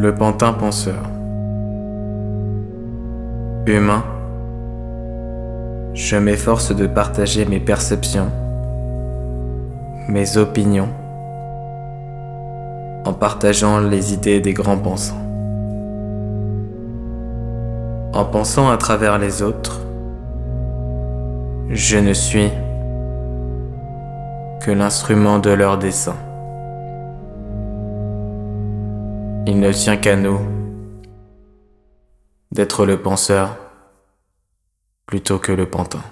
Le pantin penseur. Humain, je m'efforce de partager mes perceptions, mes opinions, en partageant les idées des grands pensants. En pensant à travers les autres, je ne suis que l'instrument de leur dessein. Il ne tient qu'à nous d'être le penseur plutôt que le pantin.